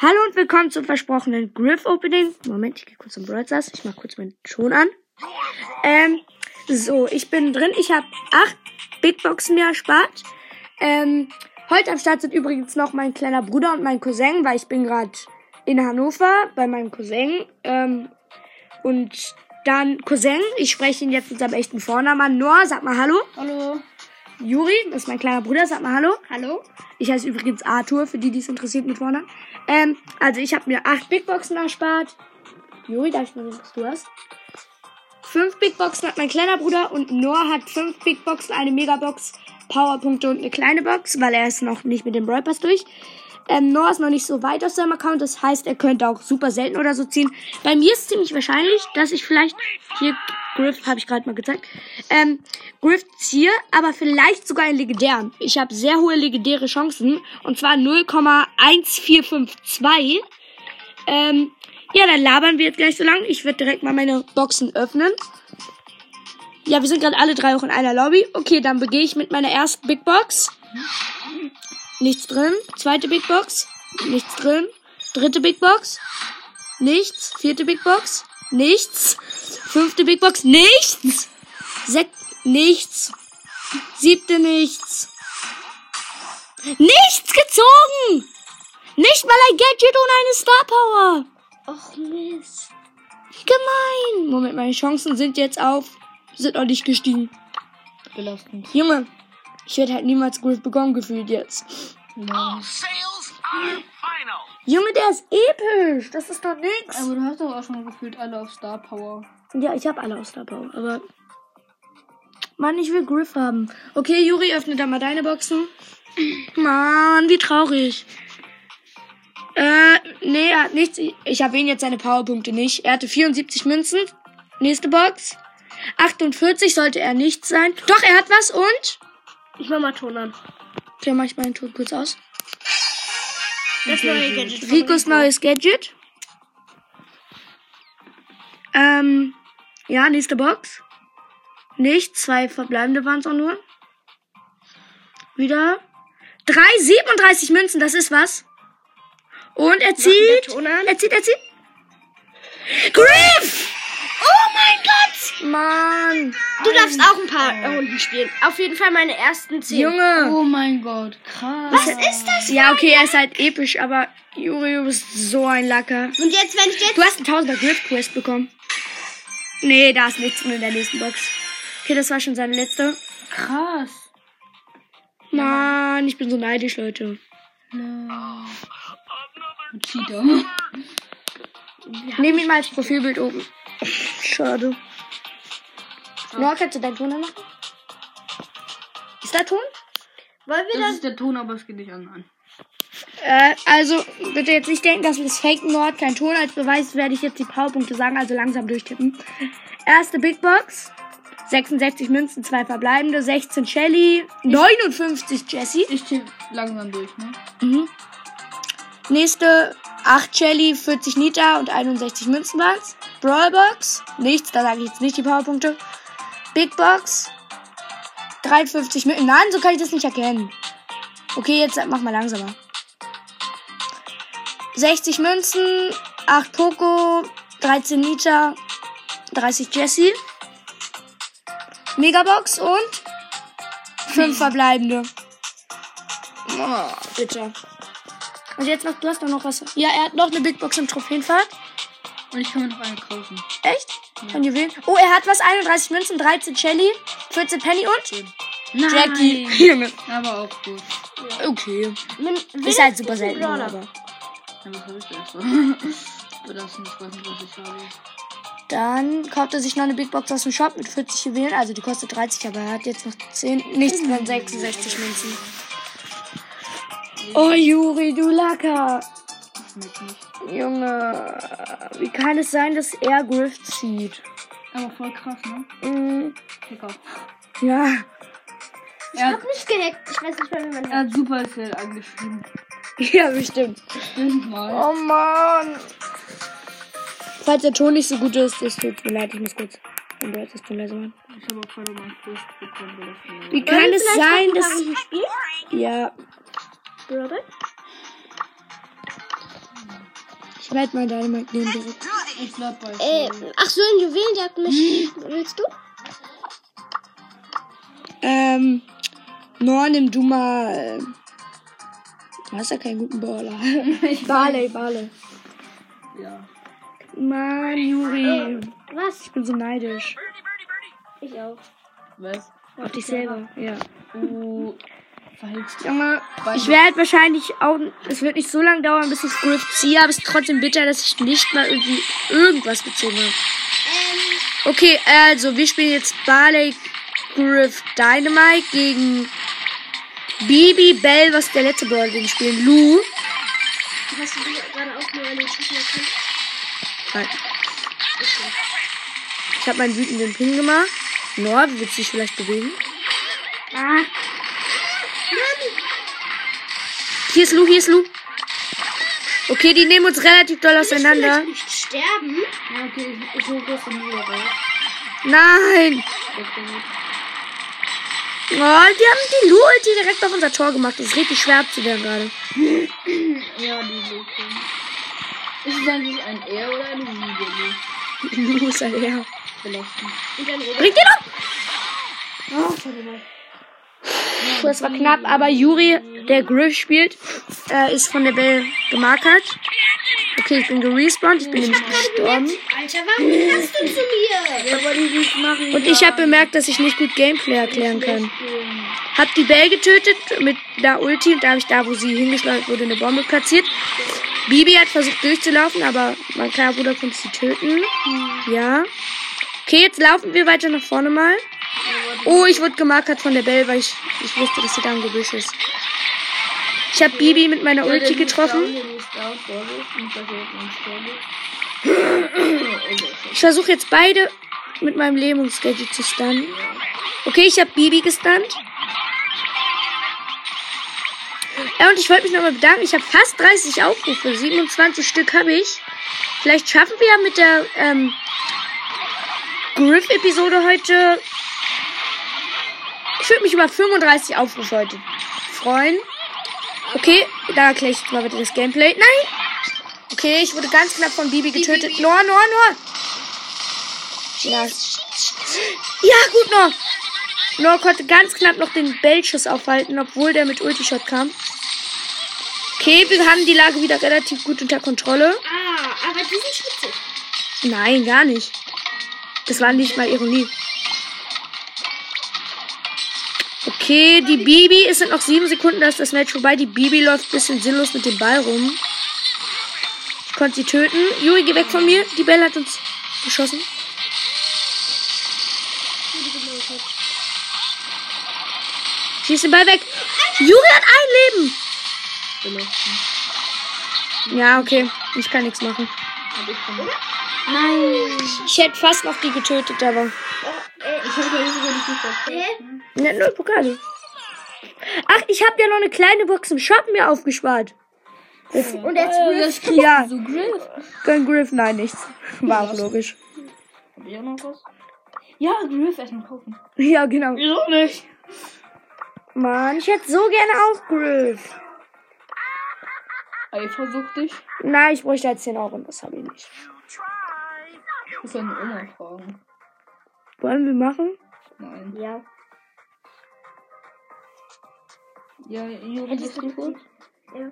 Hallo und willkommen zum versprochenen Griff Opening. Moment, ich gehe kurz zum Brawl Stars. Ich mach kurz meinen Ton an. Ähm, so, ich bin drin. Ich habe acht Big Boxen mir erspart. Ähm, heute am Start sind übrigens noch mein kleiner Bruder und mein Cousin, weil ich bin gerade in Hannover bei meinem Cousin. Ähm, und dann Cousin, ich spreche ihn jetzt mit seinem echten Vornamen. Noah, sag mal Hallo. Hallo. Juri, das ist mein kleiner Bruder, sag mal Hallo. Hallo. Ich heiße übrigens Arthur, für die, die es interessiert mit vorne. Ähm, also ich habe mir acht Big Boxen erspart. Juri, darf ich mal sehen, was du hast? Fünf Big Boxen hat mein kleiner Bruder und Noah hat fünf Big Boxen, eine Megabox, Powerpunkte und eine kleine Box, weil er ist noch nicht mit dem Brawl Pass durch. Ähm, Noah ist noch nicht so weit aus seinem Account, das heißt, er könnte auch super selten oder so ziehen. Bei mir ist ziemlich wahrscheinlich, dass ich vielleicht hier Griff habe ich gerade mal gezeigt. Ähm, Griff ziehe, aber vielleicht sogar einen legendären. Ich habe sehr hohe legendäre Chancen und zwar 0,1452. Ähm, ja, dann labern wir jetzt gleich so lang. Ich werde direkt mal meine Boxen öffnen. Ja, wir sind gerade alle drei auch in einer Lobby. Okay, dann begehe ich mit meiner ersten Big Box. Nichts drin. Zweite Big Box. Nichts drin. Dritte Big Box. Nichts. Vierte Big Box. Nichts. Fünfte Big Box. Nichts. Sek nichts. Siebte nichts. Nichts gezogen. Nicht mal ein Gadget und eine Star Power. Och Mist. Gemein. Moment, meine Chancen sind jetzt auf. Sind noch nicht gestiegen. Belastend. Junge, ich werde halt niemals Griff bekommen gefühlt jetzt. Ja. Sales are final. Junge, der ist episch. Das ist doch nix. Aber du hast doch auch schon gefühlt alle auf Star Power. Ja, ich habe alle aus Star Power, aber. Mann, ich will Griff haben. Okay, Juri, öffne da mal deine Boxen. Mann, wie traurig. Äh, nee, er hat nichts. Ich erwähne jetzt seine Powerpunkte nicht. Er hatte 74 Münzen. Nächste Box. 48 sollte er nicht sein. Doch, er hat was und? Ich mach mal Ton an. Okay, mach ich meinen Ton kurz aus. Das neue Gadget. Ricos Rico. neues Gadget. Ähm, ja, nächste Box. Nicht, zwei verbleibende waren es auch nur. Wieder. Drei, 37 Münzen, das ist was. Und er zieht. Er zieht, er zieht. Griff! Oh mein Gott! Mann. Du darfst auch ein paar Runden spielen. Auf jeden Fall meine ersten zehn. Junge. Oh mein Gott, krass. Was ist das? Ja, okay, er ist halt episch, aber Juri, du bist so ein Lacker. Und jetzt, wenn ich jetzt. Du hast einen 1000er Griff Quest bekommen. Nee, da ist nichts drin in der nächsten Box. Okay, das war schon seine letzte. Krass. Mann, ich bin so neidisch, Leute. No. Cheater. Nehm ihn mal als Profilbild oben. Schade. Noah, kannst du deinen Ton anmachen? Ist da Ton? Wollen wir Das das? ist der Ton, aber es geht nicht an. Äh, also, bitte jetzt nicht denken, dass wir das faken. Hat keinen Ton. Als Beweis werde ich jetzt die Powerpunkte sagen, also langsam durchtippen. Erste Big Box. 66 Münzen, zwei verbleibende, 16 Shelly, 59 Jessie. Ich tippe langsam durch, ne? Mhm. Nächste 8 Shelly, 40 Nita und 61 Münzen waren's. Brawlbox, nichts, da sage ich jetzt nicht die Powerpunkte. Big Box, 53 Münzen. Nein, so kann ich das nicht erkennen. Okay, jetzt mach mal langsamer. 60 Münzen, 8 Poco, 13 Nita, 30 Jessie. Megabox und 5 verbleibende. Oh, bitte. Und jetzt noch, du hast doch noch was. Ja, er hat noch eine Big Box im Trophäenfahrt. Und ich kann mir noch eine kaufen. Echt? Von Juwelen. Oh, er hat was. 31 Münzen, 13 Shelly, 14 Penny und Nein. Jackie. Aber auch gut. Okay. Nimm- Ist halt super ein selten, aber. Ja, was habe ich da erst so? Belassen, ich weiß nicht, was ich habe. Dann kauft er sich noch eine Big Box aus dem Shop mit 40 Juwelen. Also die kostet 30, aber er hat jetzt noch 10, nichts drin, 66 Münzen. Oh, Juri, du Lacker. Junge, wie kann es sein, dass er Griff zieht? Aber voll krass, ne? Lecker. ja. Ich Er hab hat, nicht gehackt. Ich weiß nicht mehr, wie man er hat Supercell angeschrieben. Ja, bestimmt. Stimmt mal. Oh Mann. Falls der Ton nicht so gut ist, es tut mir leid, ich muss kurz Brawl das Ton leiser machen. Ich habe auch gerade meinen Quest bekommen, Wie kann es sein, dass... Ja, Robert? Schneid mal deine Mike neben direkt. Ich bleib bei Äh, ach so, in Juwelenjagd mich. Willst du? Ähm, Nor, nimm du mal. Du hast ja keinen guten Baller. Barley, Barley. Ja. Mann, Juri. Was? Ich bin so neidisch. Ich auch. Was? Auf dich selber, ja. Du verhältst dich. Junge, ich werde wahrscheinlich auch. Es wird nicht so lange dauern, bis ich Griff ziehe, aber es ist trotzdem bitter, dass ich nicht mal irgendwie irgendwas gezogen habe. Okay, also wir spielen jetzt Barley, Griff, Dynamite gegen Bibi, Bell, was ist der letzte Brawler, den spielen? Lou. Hast du gerade auch nur eine Schüssel erkannt? Nein. Ich habe meinen wütenden Pin gemacht. Nor, wie willst du dich vielleicht bewegen? Ah. Hier ist Lou, hier ist Lou. Okay, die nehmen uns relativ doll auseinander. Vielleicht nicht sterben. Ja, okay, ich, ich wieder raus. Nein! Gut. Oh, die haben die Lu-Ulti direkt auf unser Tor gemacht. Das ist richtig schwer abzuwehren gerade. Ja, die Lösung. Ist es eigentlich ein R oder eine Video? Lu ist ein R. Bringt den um! Puh, das war knapp, aber Juri, der Griff spielt, äh, ist von der Bell gemarkert. Okay, ich bin gerespawnt, ich bin nämlich gestorben. Alter, warum passt du zu mir? Ja, weil die nicht machen. Und ich habe bemerkt, dass ich nicht gut Gameplay erklären kann. Hab die Bell getötet mit der Ulti und da habe ich da, wo sie hingeschleudert wurde, eine Bombe platziert. Bibi hat versucht durchzulaufen, aber mein kleiner Bruder konnte sie töten. Ja. Okay, jetzt laufen wir weiter nach vorne mal. Oh, ich wurde gemarkert von der Bell, weil ich, ich wusste, dass sie da im Gebüsch ist. Ich habe Bibi mit meiner Ulti getroffen. Ich versuche jetzt beide mit meinem Lähmungsgadget zu stunnen. Okay, ich habe Bibi gestunt. Ja, und ich wollte mich nochmal bedanken. Ich habe fast 30 Aufrufe. 27 Stück habe ich. Vielleicht schaffen wir ja mit der ähm, Griff-Episode heute. Ich würde mich über 35 Aufrufe heute freuen. Okay, da erkläre ich mal bitte das Gameplay. Nein! Okay, ich wurde ganz knapp von Bibi getötet. Noah, Noah, Noah! Ja. ja, gut, Noah. Noah konnte ganz knapp noch den Bellschuss aufhalten, obwohl der mit Ultishot kam. Okay, wir haben die Lage wieder relativ gut unter Kontrolle. Ah, aber die sind schwitzig. Nein, gar nicht. Das war nicht mal Ironie. Okay, die Bibi, es sind noch sieben Sekunden, da ist das Match vorbei. Die Bibi läuft ein bisschen sinnlos mit dem Ball rum. Ich konnte sie töten. Juri, geh weg von mir. Die Belle hat uns geschossen. Schieß den Ball weg. Juri hat ein Leben. Ja, okay. Ich kann nichts machen. Nein. Ich hätte fast noch die getötet, aber. Ich habe da sogar nicht null Pokale. Ach, ich habe ja noch eine kleine Box im Shop mir aufgespart. Und jetzt Das kriegst Ja. du so Griff. Gönn Griff, nein, nichts. War auch logisch. Hab ich auch noch was? Ja, Griff erstmal kaufen. Ja, genau. Wieso nicht? Mann, ich hätte so gerne auch Griff. Eifersucht dich? Nein, ich bräuchte jetzt 10 Euro und das habe ich nicht. Wir können Oma fragen. Wollen wir machen? Nein. Ja. Ja, Juri, bist du gut? Ja.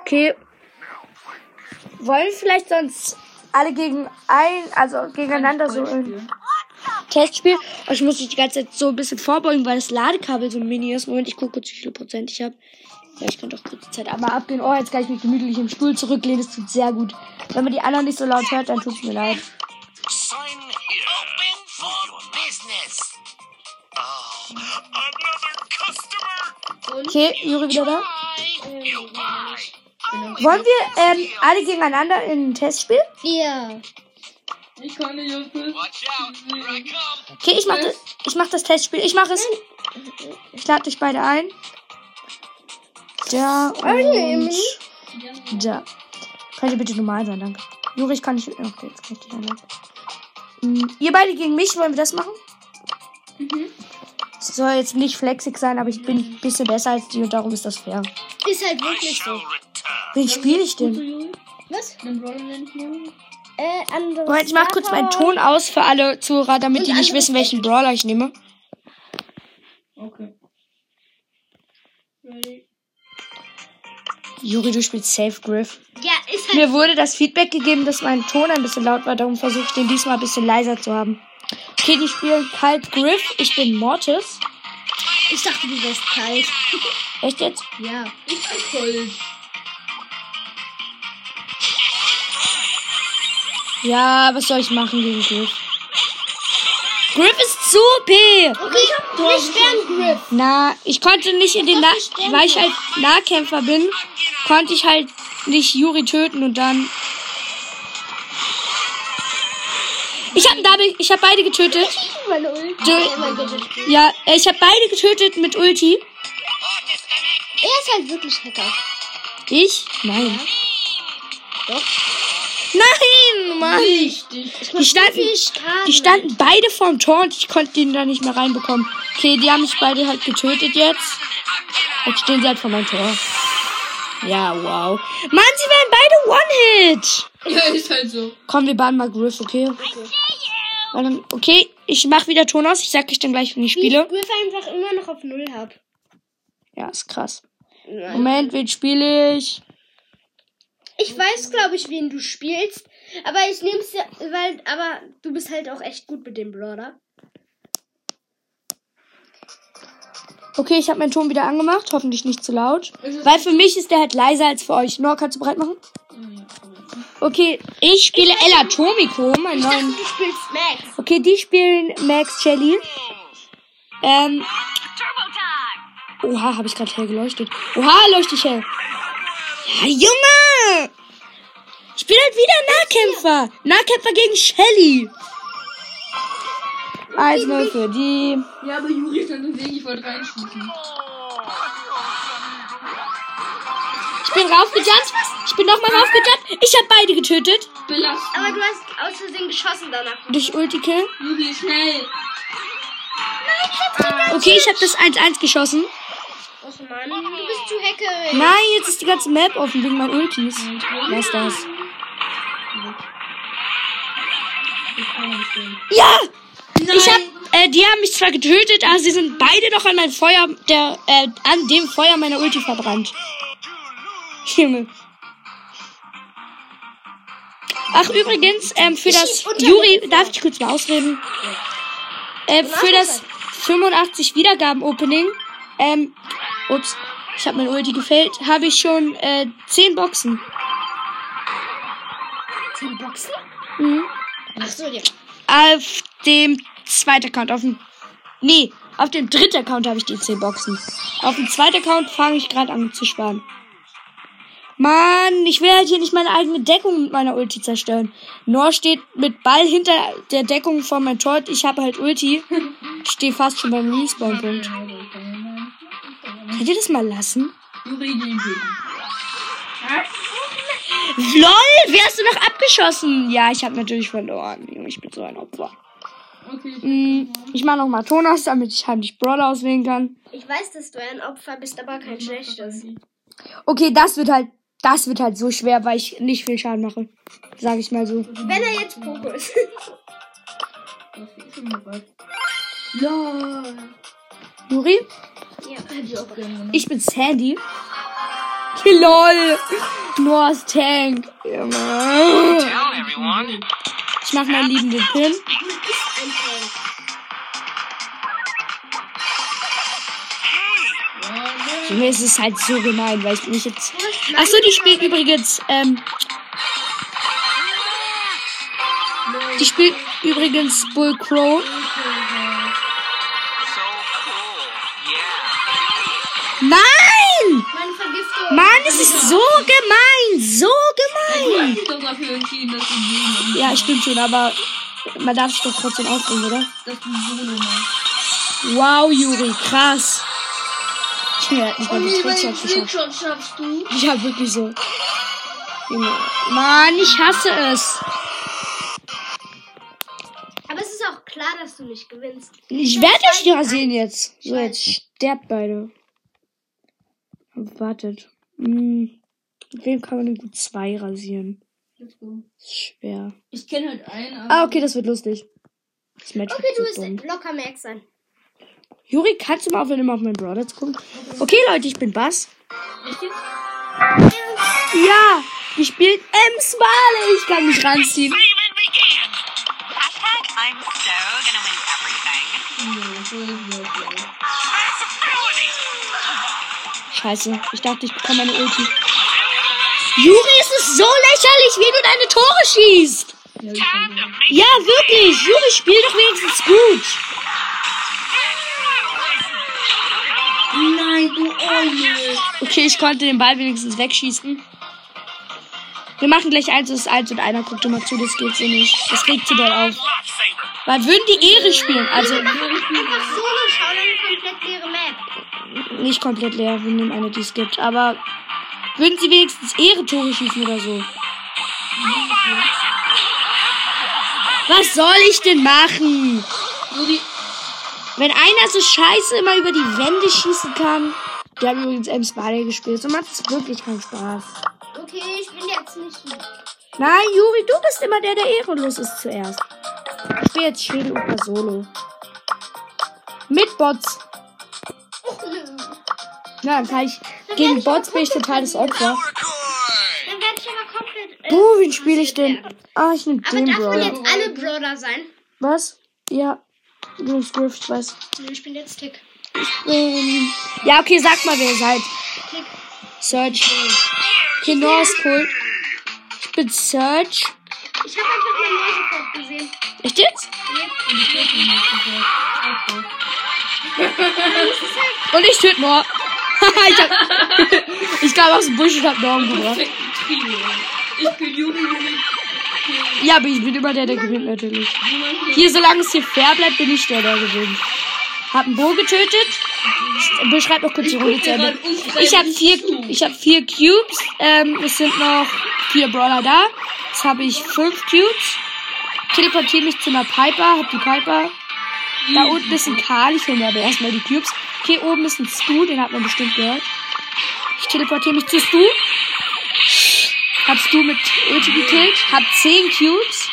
Okay. Wollen wir vielleicht sonst alle gegen ein, also gegeneinander so ein Testspiel? Oh, ich muss mich die ganze Zeit so ein bisschen vorbeugen, weil das Ladekabel so ein Mini ist. Moment, ich gucke kurz, wie viel Prozent ich habe. Ja, ich könnte auch kurz die Zeit einmal abgehen. Oh, jetzt kann ich mich gemütlich im Stuhl zurücklehnen. Das tut sehr gut. Wenn man die anderen nicht so laut hört, dann tut es mir leid. Okay, Juri wieder da. Buy. Wollen wir ähm, alle gegeneinander in ein Testspiel? Ja. Ich kann nicht. Okay, ich mach das, ich mach das Testspiel. Ich mache es. Ich lade dich beide ein. Da und da. Könnt ihr bitte normal sein, danke. Juri, ich kann nicht. Okay, jetzt kann ich dich einladen. Hm, Ihr beide gegen mich, wollen wir das machen? Es soll jetzt nicht flexig sein, aber ich bin ein bisschen besser als die und darum ist das fair. Ist halt wirklich so. Wen spiele ich denn? Was? Äh, andere. Moment, ich mach kurz meinen Ton aus für alle Zuhörer, damit die nicht wissen, welchen Brawler ich nehme. Okay. Ready? Juri, du spielst Safe Griff. Ja, ist halt. Mir wurde das Feedback gegeben, dass mein Ton ein bisschen laut war, darum versuche ich den diesmal ein bisschen leiser zu haben. Okay, die spielen kalt Griff. Ich bin Mortis. Ich dachte, du wärst kalt. Echt jetzt? Ja. Ich bin voll. Ja, was soll ich machen gegen Griff? Griff ist zu OP. Okay, wir sperren Griff. Na, ich konnte nicht in den, Na weil ich halt Nahkämpfer bin, konnte ich halt nicht Juri töten und dann. Ich habe Double, ich habe beide getötet. Meine Ulti. Du- Oh. Ja, ich habe beide getötet mit Ulti. Er ist halt wirklich Hacker. Ich? Nein. Doch. Nein, Mann. Richtig. Die standen, die standen beide vorm Tor und ich konnte den da nicht mehr reinbekommen. Okay, die haben mich beide halt getötet jetzt. Jetzt stehen sie halt vor meinem Tor. Ja, wow. Mann, sie werden beide One-Hit. Ja, ist halt so. Komm, wir bauen mal Griff, okay? Dann- Okay, ich mach wieder Ton aus. Ich sag euch dann gleich, wenn ich Wie ich spiele. Griff einfach immer noch auf Null hab. Ja, ist krass. Nein. Moment, wen spiele ich? Ich weiß, glaube ich, wen du spielst. Aber ich nehme es ja, weil, aber du bist halt auch echt gut mit dem Brawler. Okay, ich habe meinen Ton wieder angemacht. Hoffentlich nicht zu laut. Weil für mich ist der halt leiser als für euch. Nor, kannst du bereit machen? Okay, ich spiele Ella Tomiko, mein Ich dachte, neuen. du spielst Max. Okay, die spielen Max Shelly. Ähm. Oha, habe ich gerade hell geleuchtet. Oha, leuchte ich hell. Ja, Junge! Ich bin halt wieder Nahkämpfer. Nahkämpfer gegen Shelly. 1-0 für die. Ja, aber Juri ist dann im Weg, ich wollte reinschießen. Ich bin raufgejumpt. Ich bin nochmal raufgejumpt. Ich habe beide getötet. Belastend. Aber du hast aus Versehen geschossen danach. Durch Ulti-Kill. Juri, schnell. Okay, ich habe das 1-1 geschossen. Och Mann, du bist zu hackerig. Nein, jetzt ist die ganze Map offen wegen meinen Ultis. Was ist das? Ja! Ich hab, äh, die haben mich zwar getötet, aber sie sind beide noch an mein Feuer, der, äh, an dem Feuer meiner Ulti verbrannt. Junge. Ach, übrigens, ähm, für das, Juri, darf ich kurz mal ausreden? Äh, für das 85 Wiedergaben-Opening, ähm, ups, ich habe mein Ulti gefällt, habe ich schon, äh, 10 Boxen. Zehn Boxen? Mhm. Ach so, ja. Auf dem zweiten Account, auf dem. Nee, auf dem dritten Account habe ich die 10 Boxen. Auf dem zweiten Account fange ich gerade an zu sparen. Mann, ich will halt hier nicht meine eigene Deckung mit meiner Ulti zerstören. Nor steht mit Ball hinter der Deckung von meinem Tor. Ich habe halt Ulti. Ich stehe fast schon beim Respawn-Punkt. Könnt ihr das mal lassen? LOL, wer hast du noch abgeschossen? Ja, ich habe natürlich verloren. Junge, Ich bin so ein Opfer. Okay. Mm, Ich mache nochmal Ton aus, damit ich heimlich Brawler auswählen kann. Ich weiß, dass du ein Opfer bist, aber kein schlechtes. Okay, das wird halt, das wird halt so schwer, weil ich nicht viel Schaden mache. Sag ich mal so. Wenn er jetzt Poco ist. LOL. Juri, ja. Ich ich bin Sandy. LOL. Noahs Tank. Everyone. Ich mach meinen liebenden Pin. Junge, es ist halt so gemein, weil ich mich jetzt. Achso, die spielt übrigens, ähm. Die spielt übrigens Bull Crow. Nein! Meine Vergiftung. Mann, es ist so gemein! So gemein! Ja, stimmt schon, aber man darf sich doch trotzdem aufregen, oder? Wow, Juri, krass. Ja, nicht mal die den geschafft. Trickshot schaffst du? Ja, wirklich so. Junge. Mann, ich hasse es. Aber es ist auch klar, dass du nicht gewinnst. Ich werde euch ja sehen jetzt. So, jetzt sterbt beide. Wartet. Hm. Mit wem kann man denn gut zwei rasieren? Let's go. Ist schwer. Ich kenne halt einen. Ah, okay, das wird lustig. Das Match Okay, wird du so wirst locker Max sein. Juri, kannst du mal aufhören, immer auf meinen Brother zu gucken? Okay, Leute, ich bin Bass. Ja, wir spielen Ems Wale. Ich kann mich ranziehen. Scheiße, ich dachte, ich bekomme eine Ulti. Juri, es ist so lächerlich, wie du deine Tore schießt. Ich. Ja, wirklich. Juri, spiel doch wenigstens gut. Nein, du Eule. Okay, ich konnte den Ball wenigstens wegschießen. Wir machen gleich eins ist eins und einer guckt immer zu, das geht so nicht. Das regt zu doll auf. Weil würden die Ehre spielen, also Einfach komplett leere Map. nicht komplett leer, wir nehmen eine, die es gibt, aber würden sie wenigstens Ehre-Tore schießen oder so. Was soll ich denn machen? Juri, Wenn einer so scheiße immer über die Wände schießen kann. Der hat übrigens Ems Ball gespielt. So macht es wirklich keinen Spaß. Okay, ich bin jetzt nicht mit. Nein, Juri, du bist immer der, der ehrenlos ist zuerst. Ich spiele jetzt Schädel Opa Solo. Mit Bots. Ja, dann kann ich. Gegen Bots bin ich total das Opfer. Dann werde ich aber komplett. Äh, Puh, wen spiele ich denn? Ah, ich nehme aber den darf man Brawler. jetzt alle Brawler sein? Was? Ja. Du bist Griff, ich weiß. Nee, ich bin jetzt Tick. Ähm, ja, okay, sag mal, wer ihr seid. Tick. Search. Okay, Noah ist cool. Ich bin Search. Ich habe einfach mein Nase sofort gesehen. Echt jetzt? Und ich töte Noah. ich, hab, ich kam aus dem Busch und hab Noah umgebracht. ich bin Juri, Juri. Ja, aber ich bin immer der, der gewinnt natürlich. Hier, solange es hier fair bleibt, bin ich der, der gewinnt. Hab einen Bo getötet. Beschreib noch kurz die Runde zu Ende. Ich habe vier, ich habe vier Cubes. Ähm, es sind noch vier Brawler da. Jetzt habe ich fünf Cubes. Teleportiere mich zu einer Piper. Hab die Piper. Da unten ist ein Karl. Ich hole mir aber erstmal die Cubes. Okay, oben ist ein Stu. Den hat man bestimmt gehört. Ich teleportiere mich zu Stu. Hab Stu mit Ulti gekillt. Hab zehn Cubes.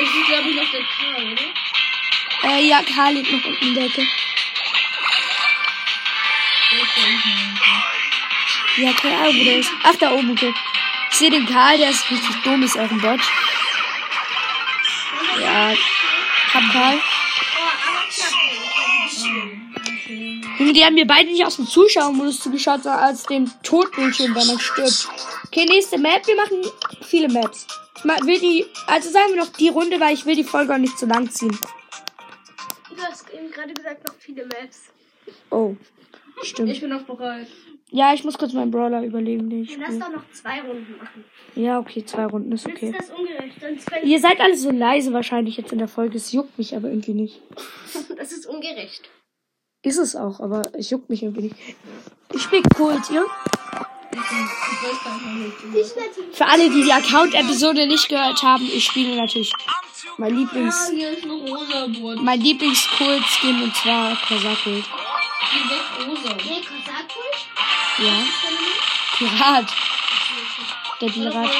Es ist, glaube ich, noch der Karl, oder? Äh, ja, Karl liegt noch unten in der Ecke. Ja, keine Ahnung, wo der ist. Ach, da oben, okay. Ich sehe den Karl, der ist richtig dumm, ist auch ein Bot. Ja, hab Karl. Junge, die haben mir beide nicht aus dem Zuschauermodus zugeschaut, sondern als dem Todbildschirm, wenn man stirbt. Okay, nächste Map. Wir machen viele Maps. Ich will die, also sagen wir noch die Runde, weil ich will die Folge auch nicht zu lang ziehen. Du hast eben gerade gesagt, noch viele Maps. Oh, stimmt. Ich bin auch bereit. Ja, ich muss kurz meinen Brawler überlegen, den ich Lass doch noch zwei Runden machen. Ja, okay, zwei Runden ist okay. ist das ungerecht. Ihr seid alle so leise wahrscheinlich jetzt in der Folge. Es juckt mich aber irgendwie nicht. Das ist ungerecht. Ist es auch, aber es juckt mich irgendwie nicht. Ich spiele Kult, natürlich. Für alle, die die Account-Episode nicht gehört haben, ich spiele natürlich mein Lieblings, hier ist noch rosa Board. mein Lieblings-Kult-Skin und zwar Kosakul? Ja. Pirat. Der Pirat.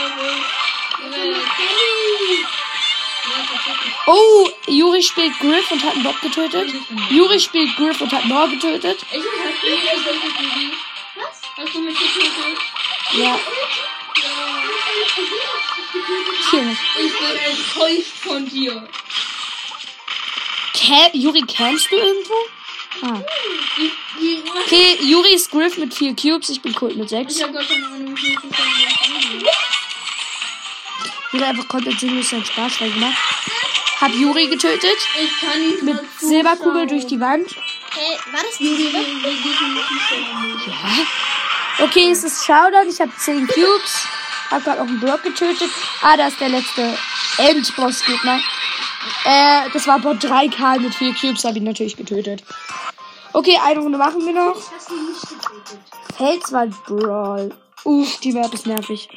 Oh, Juri spielt Griff und hat einen Bot getötet. Juri spielt Griff und hat Noah getötet. Ich du mich getötet? Was? Hast du mich getötet? Ja. Ich bin enttäuscht von dir. Juri, campst du irgendwo? Ah. Okay, Juri ist Griff mit vier Cubes, ich bin Kult mit sechs. ich hab gar keine Ahnung, wie ich Juri einfach komplett sinnlos seinen Spaß gemacht. Hab Juri getötet. Ich kann nicht Mit mal Silberkugel durch die Wand. Hey, war das die Silber? Ja. Okay, es ist Showdown. Ich habe 10 Cubes. Hab gerade auch einen Block getötet. Ah, da ist der letzte Endboss-Gegner. Äh, das war Bot 3K mit 4 Cubes. Hab ihn natürlich getötet. Okay, eine Runde machen wir noch. Hast du nicht getötet? Felswald Brawl. Uff, die Map ist nervig.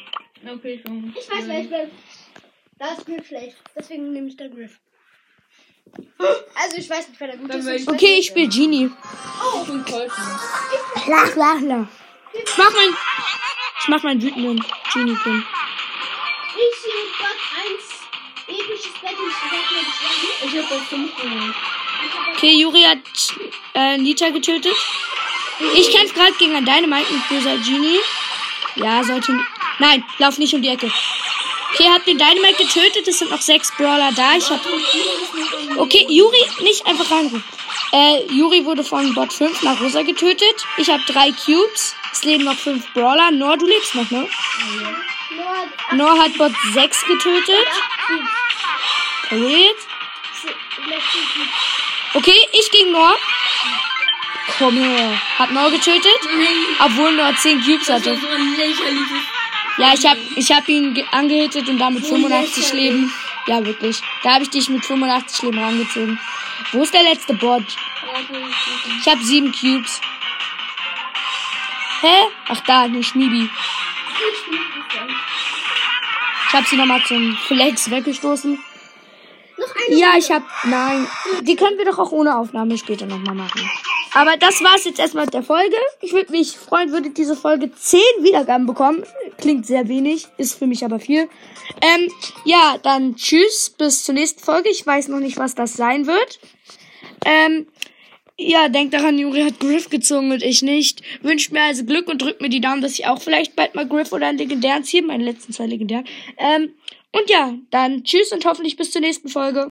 Okay, schon. Ich weiß, wer ich bin. Da ist Griff schlecht. Deswegen nehme ich da Griff. Also, ich weiß nicht, wer der gut Dann ist. will ich- Okay, ich spiele Genie. Ich bin Colton. Lach, lach, lach. Ich mach mein. Ich mach meinen wütenden Genie-Pin. Ich sehe Gott 1 episches Battle. Ich sag mal, ich Ich hab das 5 gemacht. Okay, Juri hat äh, Nita getötet. Ich kämpfe gerade gegen einen Dynamite mit böser Genie. Ja, sollte. Nein, lauf nicht um die Ecke. Okay, hab den Dynamite getötet. Es sind noch sechs Brawler da. Ich hab. Okay, Juri, nicht einfach reinrufen. Äh, Juri wurde von Bot 5 nach Rosa getötet. Ich habe drei Cubes. Es leben noch fünf Brawler. Nor, du lebst noch, ne? Nur Nor hat Bot 6 getötet. Verrät. Okay, ich gegen Nor. Komm her. Hat Nor getötet. Obwohl Nor 10 Cubes Das hatte. war so ein lächerliches. Ja, ich hab, ich hab ihn ge- angehittet und damit 85 Leben. Ja, wirklich. Da habe ich dich mit 85 Leben rangezogen. Wo ist der letzte Bot? Ich habe sieben Cubes. Hä? Ach da, eine Schmiedi. Ich habe sie nochmal zum Flex weggestoßen. Ja, ich habe. Nein, die können wir doch auch ohne Aufnahme später nochmal machen. Aber das war's jetzt erstmal mit der Folge. Ich würde mich freuen, würde diese Folge 10 Wiedergaben bekommen. Klingt sehr wenig, ist für mich aber viel. Ähm, ja, dann tschüss, bis zur nächsten Folge. Ich weiß noch nicht, was das sein wird. Ähm, ja, denkt daran, Juri hat Griff gezogen und ich nicht. Wünscht mir also Glück und drückt mir die Daumen, dass ich auch vielleicht bald mal Griff oder einen legendären ziehe. Meine letzten zwei legendären. Ähm, und ja, dann tschüss und hoffentlich bis zur nächsten Folge.